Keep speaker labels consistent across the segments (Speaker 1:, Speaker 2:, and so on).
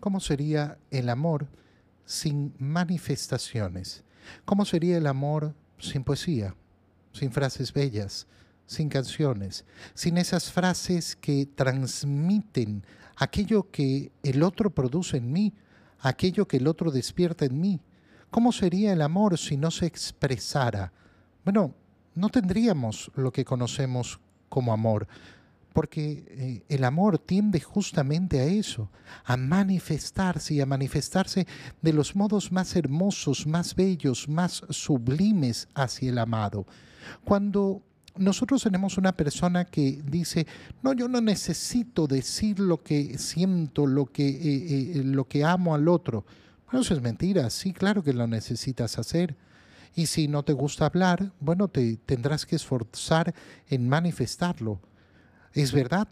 Speaker 1: ¿cómo sería el amor sin manifestaciones? ¿Cómo sería el amor sin poesía, sin frases bellas, sin canciones, sin esas frases que transmiten aquello que el otro produce en mí, aquello que el otro despierta en mí? ¿Cómo sería el amor si no se expresara? Bueno, no tendríamos lo que conocemos como amor, porque eh, el amor tiende justamente a eso, a manifestarse y a manifestarse de los modos más hermosos, más bellos, más sublimes hacia el amado. Cuando nosotros tenemos una persona que dice, no, yo no necesito decir lo que siento, lo que, eh, eh, lo que amo al otro. Bueno, eso es mentira, sí, claro que lo necesitas hacer. Y si no te gusta hablar, bueno, te tendrás que esforzar en manifestarlo. Es verdad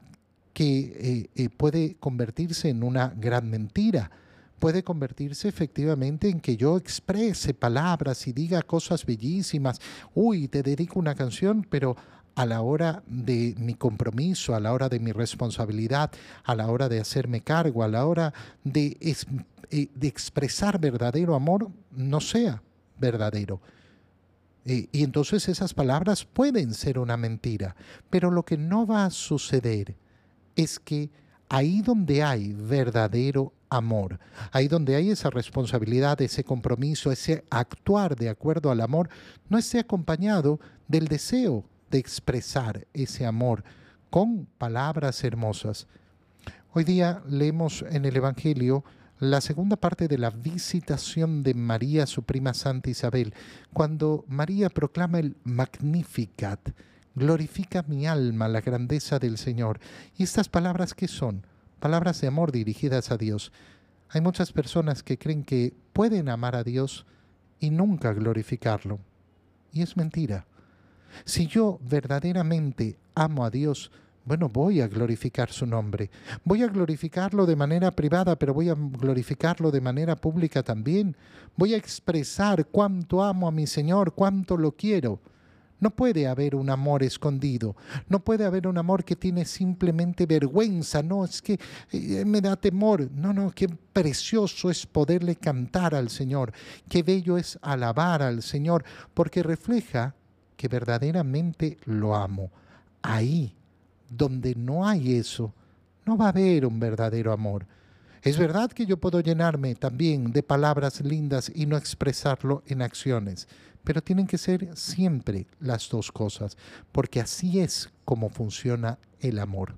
Speaker 1: que eh, eh, puede convertirse en una gran mentira, puede convertirse efectivamente en que yo exprese palabras y diga cosas bellísimas, uy, te dedico una canción, pero a la hora de mi compromiso, a la hora de mi responsabilidad, a la hora de hacerme cargo, a la hora de, eh, de expresar verdadero amor, no sea verdadero. Y entonces esas palabras pueden ser una mentira, pero lo que no va a suceder es que ahí donde hay verdadero amor, ahí donde hay esa responsabilidad, ese compromiso, ese actuar de acuerdo al amor, no esté acompañado del deseo de expresar ese amor con palabras hermosas. Hoy día leemos en el Evangelio la segunda parte de la visitación de María, su prima Santa Isabel, cuando María proclama el Magnificat, glorifica mi alma la grandeza del Señor. ¿Y estas palabras qué son? Palabras de amor dirigidas a Dios. Hay muchas personas que creen que pueden amar a Dios y nunca glorificarlo. Y es mentira. Si yo verdaderamente amo a Dios, bueno, voy a glorificar su nombre. Voy a glorificarlo de manera privada, pero voy a glorificarlo de manera pública también. Voy a expresar cuánto amo a mi Señor, cuánto lo quiero. No puede haber un amor escondido, no puede haber un amor que tiene simplemente vergüenza, no, es que eh, me da temor, no, no, qué precioso es poderle cantar al Señor, qué bello es alabar al Señor, porque refleja que verdaderamente lo amo. Ahí donde no hay eso, no va a haber un verdadero amor. Es verdad que yo puedo llenarme también de palabras lindas y no expresarlo en acciones, pero tienen que ser siempre las dos cosas, porque así es como funciona el amor.